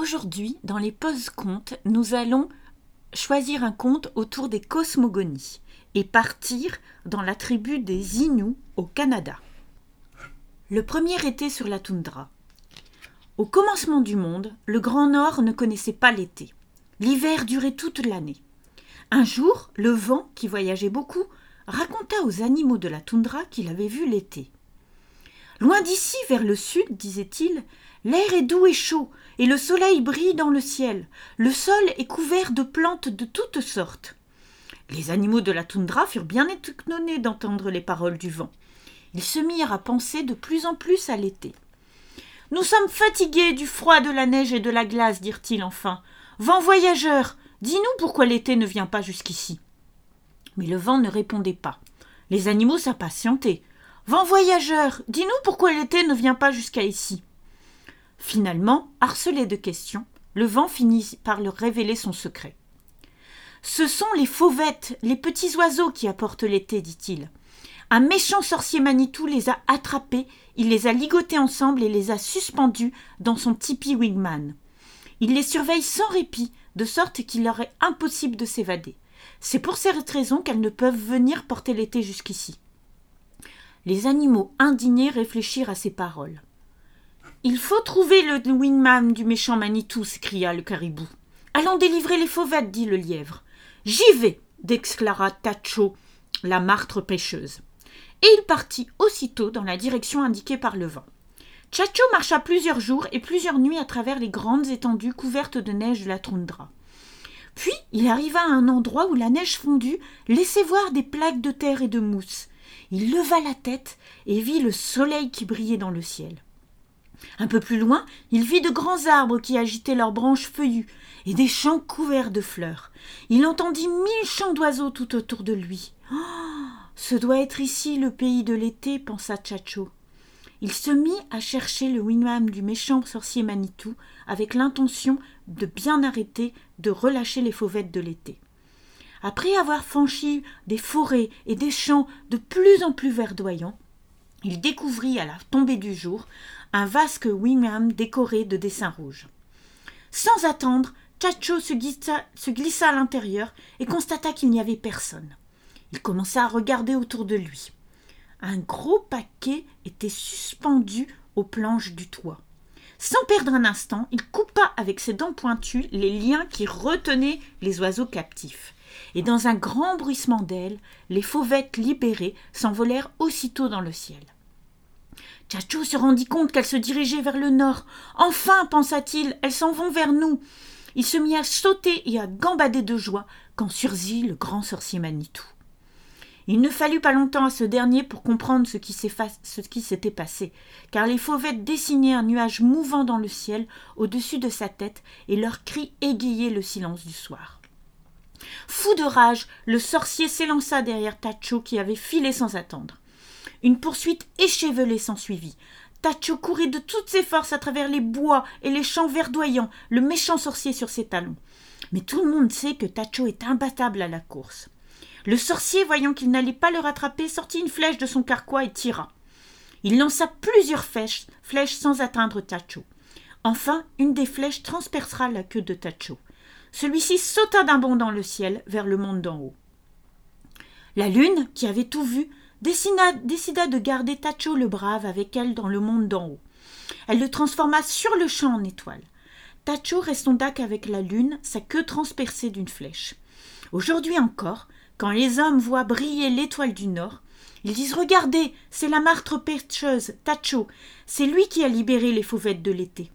Aujourd'hui, dans les poses-contes, nous allons choisir un conte autour des cosmogonies et partir dans la tribu des Inuits au Canada. Le premier été sur la toundra. Au commencement du monde, le Grand Nord ne connaissait pas l'été. L'hiver durait toute l'année. Un jour, le vent, qui voyageait beaucoup, raconta aux animaux de la toundra qu'il avait vu l'été. Loin d'ici, vers le sud, disait-il, l'air est doux et chaud, et le soleil brille dans le ciel. Le sol est couvert de plantes de toutes sortes. Les animaux de la toundra furent bien étonnés d'entendre les paroles du vent. Ils se mirent à penser de plus en plus à l'été. Nous sommes fatigués du froid, de la neige et de la glace, dirent-ils enfin. Vent voyageur, dis-nous pourquoi l'été ne vient pas jusqu'ici. Mais le vent ne répondait pas. Les animaux s'impatientaient. Vent voyageur, dis-nous pourquoi l'été ne vient pas jusqu'à ici. Finalement, harcelé de questions, le vent finit par leur révéler son secret. Ce sont les fauvettes, les petits oiseaux qui apportent l'été, dit-il. Un méchant sorcier Manitou les a attrapés, il les a ligotés ensemble et les a suspendus dans son tipi wingman. Il les surveille sans répit, de sorte qu'il leur est impossible de s'évader. C'est pour cette raison qu'elles ne peuvent venir porter l'été jusqu'ici. Les animaux indignés réfléchirent à ces paroles. Il faut trouver le wingman du méchant Manitou, s'écria le caribou. Allons délivrer les fauvettes, dit le lièvre. J'y vais, déclara Tacho, la martre pêcheuse. Et il partit aussitôt dans la direction indiquée par le vent. Chacho marcha plusieurs jours et plusieurs nuits à travers les grandes étendues couvertes de neige de la toundra. Puis il arriva à un endroit où la neige fondue laissait voir des plaques de terre et de mousse. Il leva la tête et vit le soleil qui brillait dans le ciel. Un peu plus loin, il vit de grands arbres qui agitaient leurs branches feuillues et des champs couverts de fleurs. Il entendit mille chants d'oiseaux tout autour de lui. Oh, ce doit être ici le pays de l'été, pensa Chacho. Il se mit à chercher le wigwam du méchant sorcier Manitou avec l'intention de bien arrêter de relâcher les fauvettes de l'été. Après avoir franchi des forêts et des champs de plus en plus verdoyants, il découvrit à la tombée du jour un vaste wigwam décoré de dessins rouges. Sans attendre, Chacho se glissa à l'intérieur et constata qu'il n'y avait personne. Il commença à regarder autour de lui. Un gros paquet était suspendu aux planches du toit. Sans perdre un instant, il coupa avec ses dents pointues les liens qui retenaient les oiseaux captifs. Et dans un grand bruissement d'ailes, les fauvettes libérées s'envolèrent aussitôt dans le ciel. Tchatchou se rendit compte qu'elles se dirigeaient vers le nord. Enfin, pensa-t-il, elles s'en vont vers nous. Il se mit à sauter et à gambader de joie quand surgit le grand sorcier Manitou. Il ne fallut pas longtemps à ce dernier pour comprendre ce qui s'était passé, car les fauvettes dessinaient un nuage mouvant dans le ciel au-dessus de sa tête, et leurs cris égayaient le silence du soir. Fou de rage, le sorcier s'élança derrière Tacho qui avait filé sans attendre. Une poursuite échevelée s'ensuivit. Tacho courait de toutes ses forces à travers les bois et les champs verdoyants, le méchant sorcier sur ses talons. Mais tout le monde sait que Tacho est imbattable à la course. Le sorcier, voyant qu'il n'allait pas le rattraper, sortit une flèche de son carquois et tira. Il lança plusieurs flèches, flèches sans atteindre Tacho. Enfin, une des flèches transpercera la queue de Tacho. Celui-ci sauta d'un bond dans le ciel vers le monde d'en haut. La lune, qui avait tout vu, décida de garder Tacho le brave avec elle dans le monde d'en haut. Elle le transforma sur le champ en étoile. Tacho restonda qu'avec la lune, sa queue transpercée d'une flèche. Aujourd'hui encore, quand les hommes voient briller l'étoile du Nord, ils disent Regardez, c'est la martre pêcheuse, Tacho, c'est lui qui a libéré les fauvettes de l'été.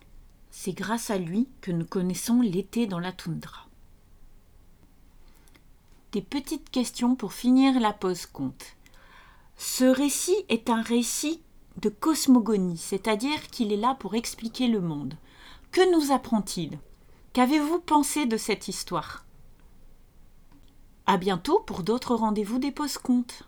C'est grâce à lui que nous connaissons l'été dans la toundra. Des petites questions pour finir la pause conte. Ce récit est un récit de cosmogonie, c'est-à-dire qu'il est là pour expliquer le monde. Que nous apprend-il? Qu'avez-vous pensé de cette histoire? À bientôt pour d'autres rendez-vous des post-contes.